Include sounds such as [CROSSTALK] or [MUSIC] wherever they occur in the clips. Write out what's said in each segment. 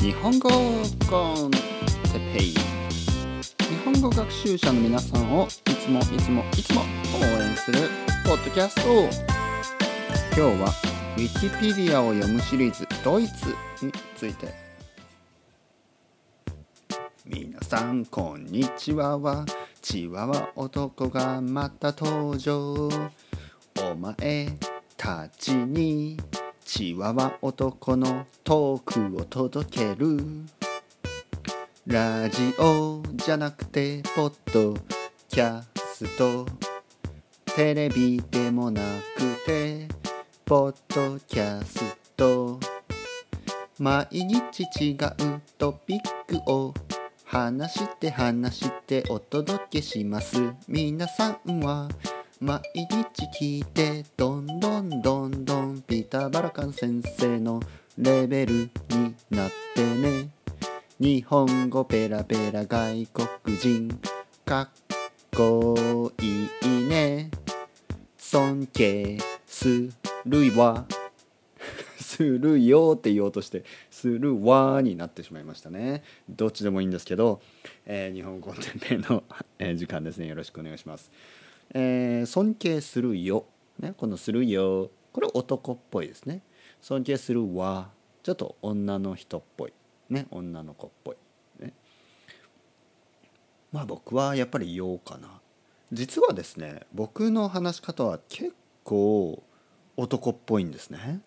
日本語コンテペイ日本語学習者の皆さんをいつもいつもいつも応援するポッドキャスト今日はウィキペディアを読むシリーズドイツについて。皆さんこんにちは。はチワワ男がまた登場。お前たちにチワワ男のトークを届ける。ラジオじゃなくてポッドキャスト。テレビでもなくてポッドキャスト。毎日違うトピックを話して話してお届けします。皆さんは毎日聞いてどんどんどんどんピタ・バラカン先生のレベルになってね。日本語ペラペラ外国人かっこいいね。尊敬するわ。[LAUGHS] するよって言おうとしてするわになってしまいましたね。どっちでもいいんですけど、えー日本語テンペの、え時間ですね。よろしくお願いします。えー尊敬するよ、ね、このするよ。これ男っぽいですね。尊敬するわ。ちょっと女の人っぽい。ね女の子っぽい。ね。まあ僕はやっぱりよかな。実はですね僕の話し方は結構男っぽいんですね。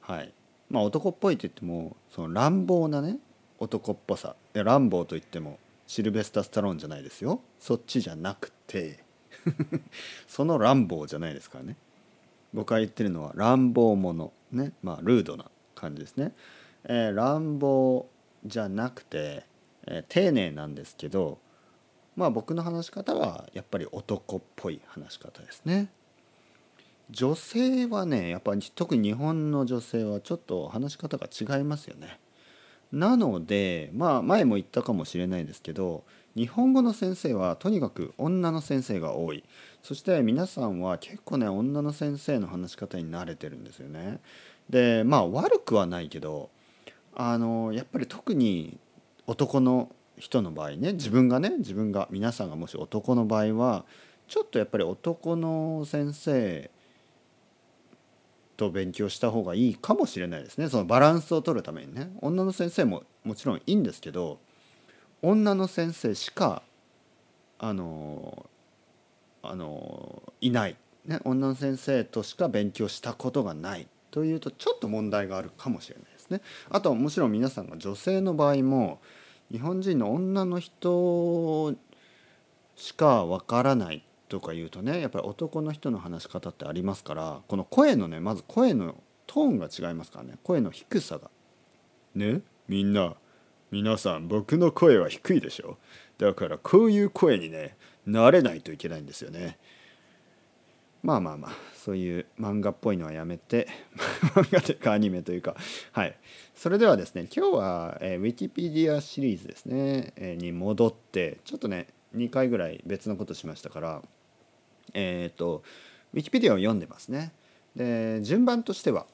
はい。まあ男っぽいと言ってもその乱暴なね男っぽさ。いや乱暴と言ってもシルベスタ・スタローンじゃないですよ。そっちじゃなくてその乱暴じゃないですからね。僕が言ってるのは乱暴者。ね。まあルードな感じですね、えー乱暴じゃなくて、えー丁寧なんですけどまあ僕の話し方はやっぱり男っぽい話し方ですね。女性はねやっぱり特に日本の女性はちょっと話し方が違いますよね。なのでまあ前も言ったかもしれないですけど日本語の先生はとにかく女の先生が多い。そして皆さんは結構ね女の先生の話し方に慣れてるんですよね。でまあ悪くはないけどあのやっぱり特に男の人の場合ね自分がね自分が皆さんがもし男の場合はちょっとやっぱり男の先生と勉強した方がいいかもしれないですね。そのバランスを取るためにね。女の先生ももちろんいいんですけど女の先生しかあのあのいない、ね、女の先生としか勉強したことがない。というとちょっと問題があるかもしれないですね。あともちろん皆さんが女性の場合も日本人の女の人しかわからない。とか言うとねやっぱり男の人の話し方ってありますからこの声のねまず声のトーンが違いますからね。声の低さが。ねみんな。皆さん僕の声は低いでしょ？だからこういう声にね慣れないといけないんですよね。まあまあまあそういう漫画っぽいのはやめて [LAUGHS] 漫画というかアニメというか。はい。それではですね今日は、えー、ウィキペディアシリーズですね、えーに戻ってちょっとね2回ぐらい別のことしましたからえっ、とウィキペディアを読んでますね。で順番としては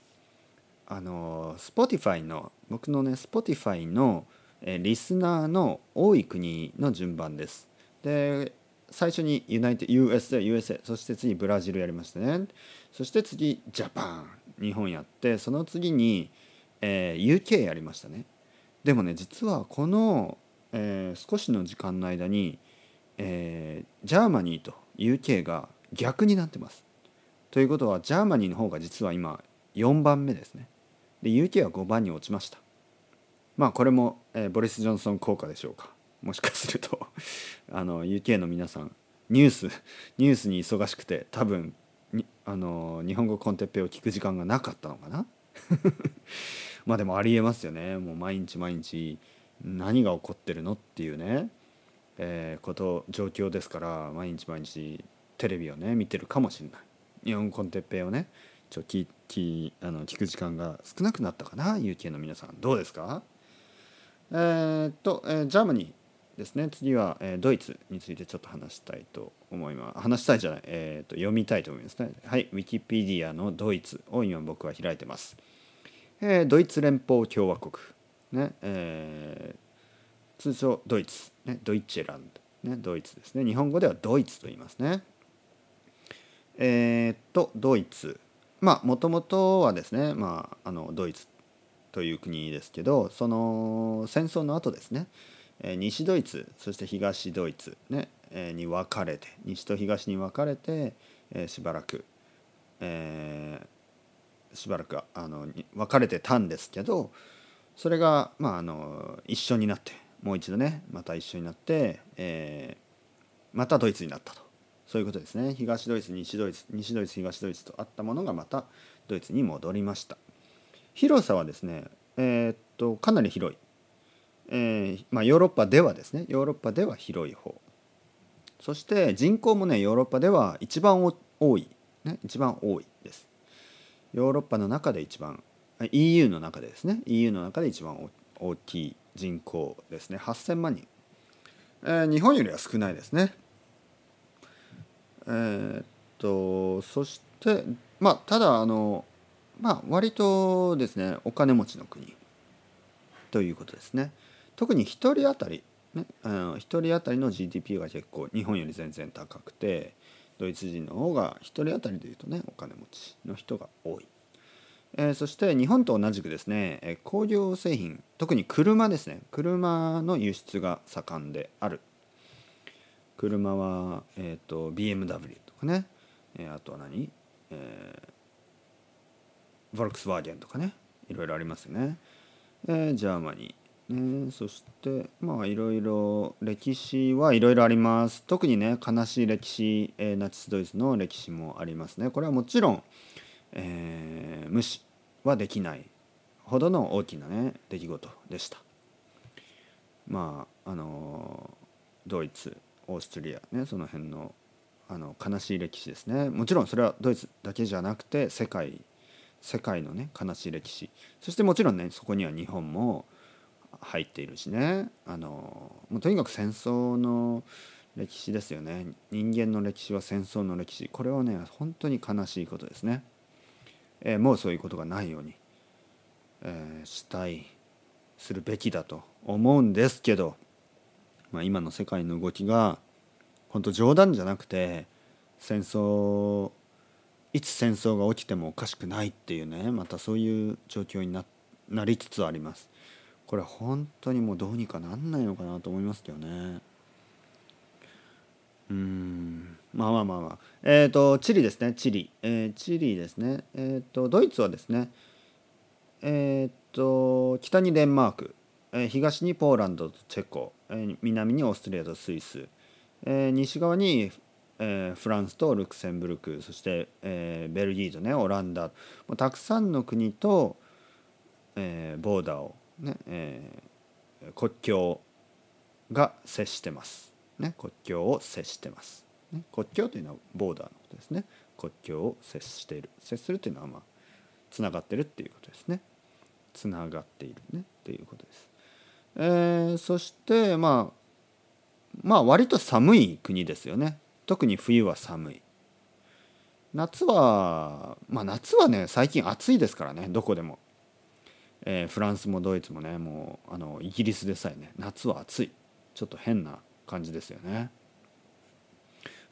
あの Spotify の僕のね Spotify の、リスナーの多い国の順番です。で最初にユナイテ US で USA そして次ブラジルやりましたね。そして次ジャパン日本やってその次に、えー UK やりましたね。でもね実はこの、えー少しの時間の間に、えー Germany と UK が逆になってます。ということは Germany の方が実は今4番目ですね。で UK は5番に落ちました。まあこれも、えーボリス・ジョンソン効果でしょうか。[LAUGHS] もしかすると [LAUGHS] あの UK の皆さんニュース [LAUGHS] ニュースに忙しくて多分あの日本語 con Teppei を聞く時間がなかったのかな？まあでもありえますよね。もう毎日毎日何が起こってるのっていうね、えーこと状況ですから毎日毎日テレビをね見てるかもしれない。日本語 con Teppei をねちょ聞きあの聞く時間が少なくなったかな？UK の皆さん。どうですか？えーっと、えー Germany ですね。次は、えードイツについてちょっと話したいと思います。話したいじゃない、えっと読みたいと思いますね。はいウィキペディアのドイツを今僕は開いてます、えードイツ連邦共和国。ねえー、通称ドイツ、ね、ドイツェランド、ね、ドイツですね。日本語ではドイツと言いますね。え、っとドイツ。まあもともとはですね、まあ、あのドイツという国ですけどその戦争の後ですね。西ドイツそして東ドイツ、ね、に分かれて西と東に分かれてしばらく、えー、しばらくあの分かれてたんですけどそれが、まあ、あの一緒になってもう一度ねまた一緒になって、えー、またドイツになったと。そういうことですね。東ドイツ西ドイツ西ドイツ東ドイツとあったものがまたドイツに戻りました。広さはですねえー、っとかなり広い、えーまあ、ヨーロッパではですねヨーロッパでは広い方。そして人口もねヨーロッパでは一番多い、ね、一番多いです。ヨーロッパの中で一番 EU の中でですね EU の中で一番大きい人口ですね。8000万人、えー、日本よりは少ないですね。えー、っとそしてまあただあのまあ割とですねお金持ちの国ということですね。特に1人当たりね、1人当たりの GDP が結構日本より全然高くてドイツ人の方が1人当たりでいうとねお金持ちの人が多い。えー、そして日本と同じくですね、え工業製品特に車ですね。車の輸出が盛んである。車は、えーと、BMW とかね、えー、あとは何、えー、フォルクスワーゲンとかねいろいろありますよね、えー、 Germany、ね、そしてまあいろいろ歴史はいろいろあります。特にね悲しい歴史、えー、ナチスドイツの歴史もありますね。これはもちろんえー、無視はできないほどの大きなね出来事でした。まああのドイツオーストリアねその辺のあの悲しい歴史ですね。もちろんそれはドイツだけじゃなくて世界世界のね悲しい歴史。そしてもちろんねそこには日本も入っているしね。あのもうとにかく戦争の歴史ですよね。人間の歴史は戦争の歴史。これはね本当に悲しいことですね。えー、もうそういうことがないように、えー、したいするべきだと思うんですけど、まあ、今の世界の動きが本当冗談じゃなくて戦争いつ戦争が起きてもおかしくないっていうねまたそういう状況にななりつつあります。これ本当にもうどうにかなんないのかなと思いますけどね。うん。まあまあまあまあ。えっ、ー、とチリですねチリ、えー、チリですね。えっ、ー、とドイツはですねえっ、と北にデンマーク、え東にポーランドとチェコ、え南にオーストリアとスイス、え西側に、えフランスとルクセンブルクそして、えベルギーとねオランダ。もうたくさんの国と、えボーダーをね、え国境が接してます。ね、国境を接してます、ね、国境というのはボーダーのことですね。国境を接している。接するというのはまあつながってるっていうことですね。つながっているねっていうことです、えー、そしてまあまあ割と寒い国ですよね。特に冬は寒い。夏はまあ夏はね最近暑いですからねどこでも、えー、フランスもドイツもねもうあのイギリスでさえね夏は暑い。ちょっと変な感じですよね。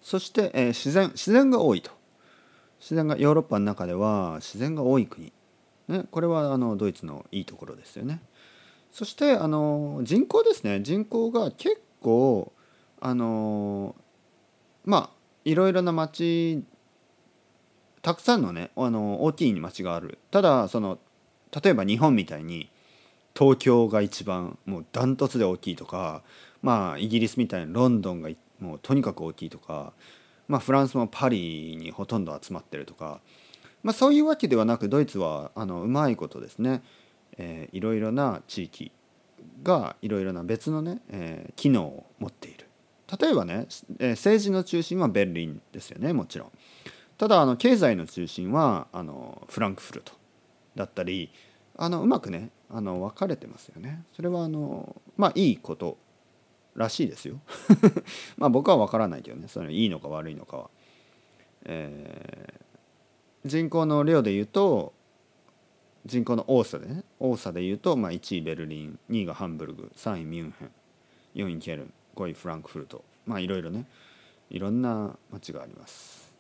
そして、えー、自然自然が多いと。自然がヨーロッパの中では自然が多い国、ね、これはあのドイツのいいところですよね。そしてあの人口ですね。人口が結構あのまあいろいろな町たくさんのねあの大きい町がある。ただその例えば日本みたいに東京が一番もうダントツで大きいとかまあイギリスみたいなロンドンがもうとにかく大きいとか、まあ、フランスもパリにほとんど集まってるとか、まあ、そういうわけではなくドイツはあのうまいことですね、えー、いろいろな地域がいろいろな別のね、えー、機能を持っている。例えばね、え、政治の中心はベルリンですよねもちろん。ただあの経済の中心はあのフランクフルトだったりあのうまくねあの分かれてますよね。それはあのまあいいことらしいですよ。[LAUGHS] まあ僕は分からないけどねそれいいのか悪いのかは、えー、人口の量で言うと人口の多さでね多さで言うと、まあ、1位ベルリン2位がハンブルグ3位ミュンヘン4位ケルン5位フランクフルト。まあいろいろねいろんな街があります。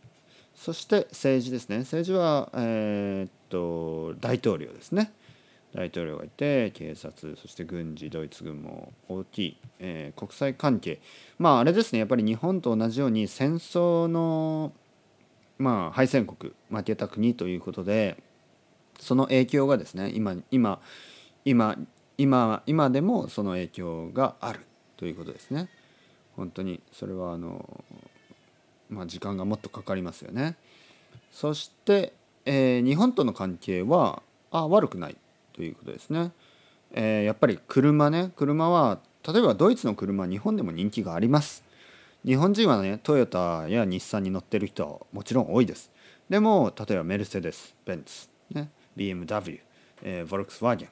そして政治ですね。政治はえー、っと大統領ですね。大統領がいて警察そして軍事ドイツ軍も大きい、えー、国際関係。まああれですね。やっぱり日本と同じように戦争のまあ敗戦国負けた国ということでその影響がですね今今今今今でもその影響がある。ということですね。本当にそれはあのまあ時間がもっとかかりますよね。そして、えー、日本との関係はあ悪くないということですね。えー、やっぱり車ね車は例えばドイツの車日本でも人気があります。日本人はねトヨタや日産に乗ってる人はもちろん多いです。でも例えばメルセデスベンツ、ね、BMW、えー、ボルクスワーゲ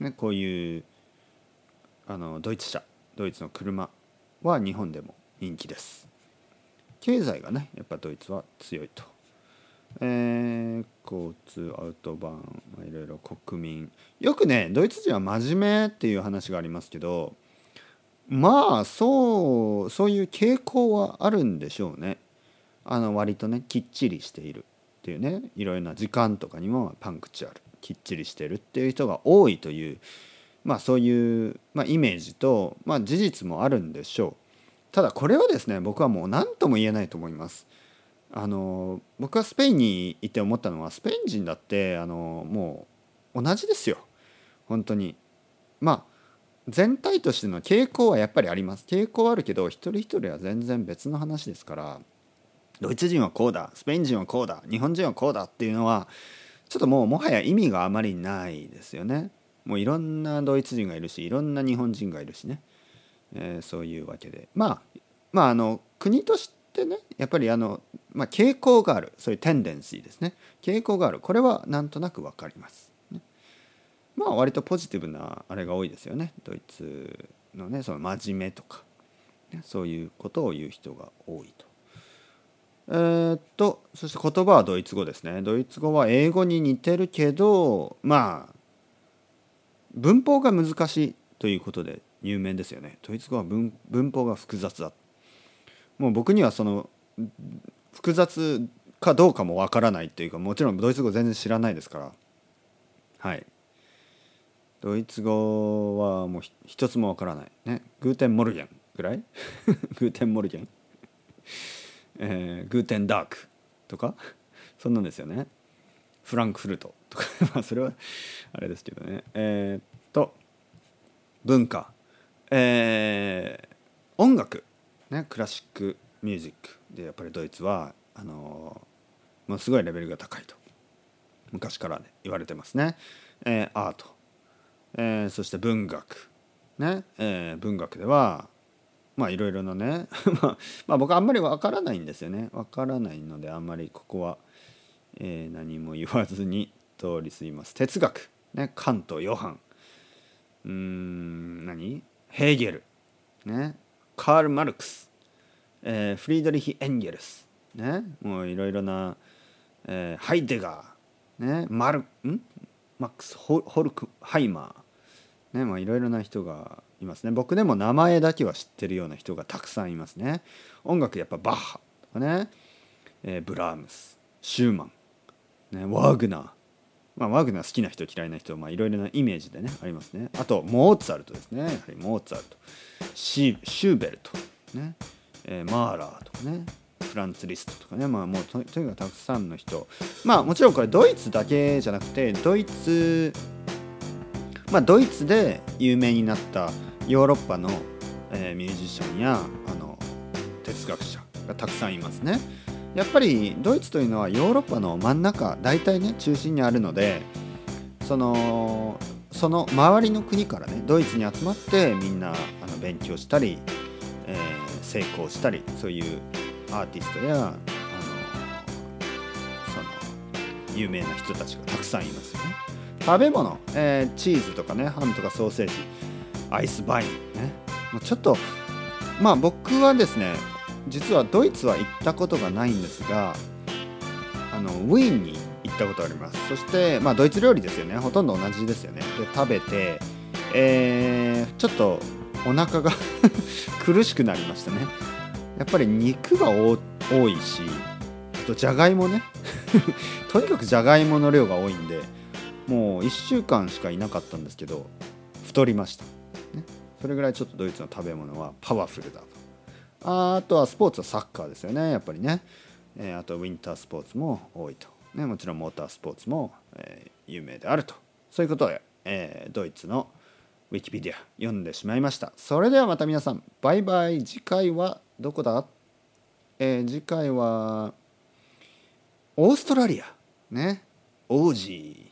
ン、ね、こういうあのドイツ車ドイツの車は日本でも人気です。経済がねやっぱドイツは強いと、えー、交通アウトバーン、まあ、いろいろ国民。よくねドイツ人は真面目っていう話がありますけどまあそうそういう傾向はあるんでしょうね。あの割とねきっちりしているっていうねいろいろな時間とかにもパンクチュアルきっちりしてるっていう人が多いというまあそういう、まあ、イメージと、まあ、事実もあるんでしょう。ただこれはですね僕はもう何とも言えないと思います。あの僕はスペインに行って思ったのはスペイン人だってあのもう同じですよ。本当に。まあ全体としての傾向はやっぱりあります。傾向はあるけど一人一人は全然別の話ですからドイツ人はこうだスペイン人はこうだ日本人はこうだっていうのはちょっともうもはや意味があまりないですよね。もういろんなドイツ人がいるしいろんな日本人がいるしね、えー、そういうわけで。まあまああの国としてねやっぱりあの、まあ、傾向がある。そういうテンデンシーですね。傾向がある。これはなんとなく分かります、ね、まあ割とポジティブなあれが多いですよね。ドイツのねその真面目とか、ね、そういうことを言う人が多いと。えー、っとそして言葉はドイツ語ですね。ドイツ語は英語に似てるけどまあ文法が難しいということで有名ですよね。ドイツ語は文法が複雑だ。もう僕にはその複雑かどうかもわからないっていうかもちろんドイツ語全然知らないですから。はい。ドイツ語はもう一つもわからない。ね。 Guten Morgenぐらい？[LAUGHS] Guten Morgen？えー、 Guten Tag とか？そんなんですよね。フランクフルト。とか [LAUGHS] まあそれはあれですけどね。えー、っと文化。えー、音楽。ねクラシックミュージックでやっぱりドイツはあのー、もうすごいレベルが高いと。昔から、ね、言われてますね、えー、アート、えー、そして文学。ね、えー、文学ではまあいろいろなね [LAUGHS] まあ僕あんまりわからないんですよね。わからないのであんまりここは、えー、何も言わずに通り過ぎます。哲学。ね。カントヨハン。うーん何？ヘーゲル。ね。カール・マルクス、えー、フリードリヒ・エンゲルス。ね。もういろいろな、えー、ハイデガー。ね。マルん？マックス。ホ・ホルクハイマー。ね。まあいろいろな人がいますね。僕でも名前だけは知ってるような人がたくさんいますね。音楽やっぱバッハとかね、えー、ブラームス。シューマン、ね、ワーグナー。まあ、ワグナー好きな人嫌いな人いろいろなイメージでねありますね。あとモーツァルトですね。やはりモーツァルト。シシューベルト、ね。えー、マーラーとかね。フランツ・リストとかね。まあもうととにかくたくさんの人。まあもちろんこれドイツだけじゃなくてドイツまあドイツで有名になったヨーロッパの、えー、ミュージシャンやあの哲学者がたくさんいますね。やっぱりドイツというのはヨーロッパの真ん中大体ね中心にあるのでそのその周りの国からねドイツに集まってみんなあの勉強したり、えー、成功したりそういうアーティストやあのその有名な人たちがたくさんいますよね。食べ物、えー、チーズとかねハムとかソーセージアイスバインねもうちょっとまあ僕はですね実はドイツは行ったことがないんですがあのウィーンに行ったことあります。そしてまあドイツ料理ですよね。ほとんど同じですよね。で食べてえー、ちょっとお腹が [LAUGHS] 苦しくなりましたね。やっぱり肉が多いしあとじゃがいもね。[LAUGHS] とにかくじゃがいもの量が多いんでもう1週間しかいなかったんですけど太りました、ね、それぐらいちょっとドイツの食べ物はパワフルだ。あとはスポーツはサッカーですよね。やっぱりね、えー、あとウィンタースポーツも多いと、ね、もちろんモータースポーツも、えー、有名であると。そういうことで、えー、ドイツのウィキペディア読んでしまいました。それではまた皆さんバイバイ。次回はどこだ、えー、次回はオーストラリア。ね。オージー。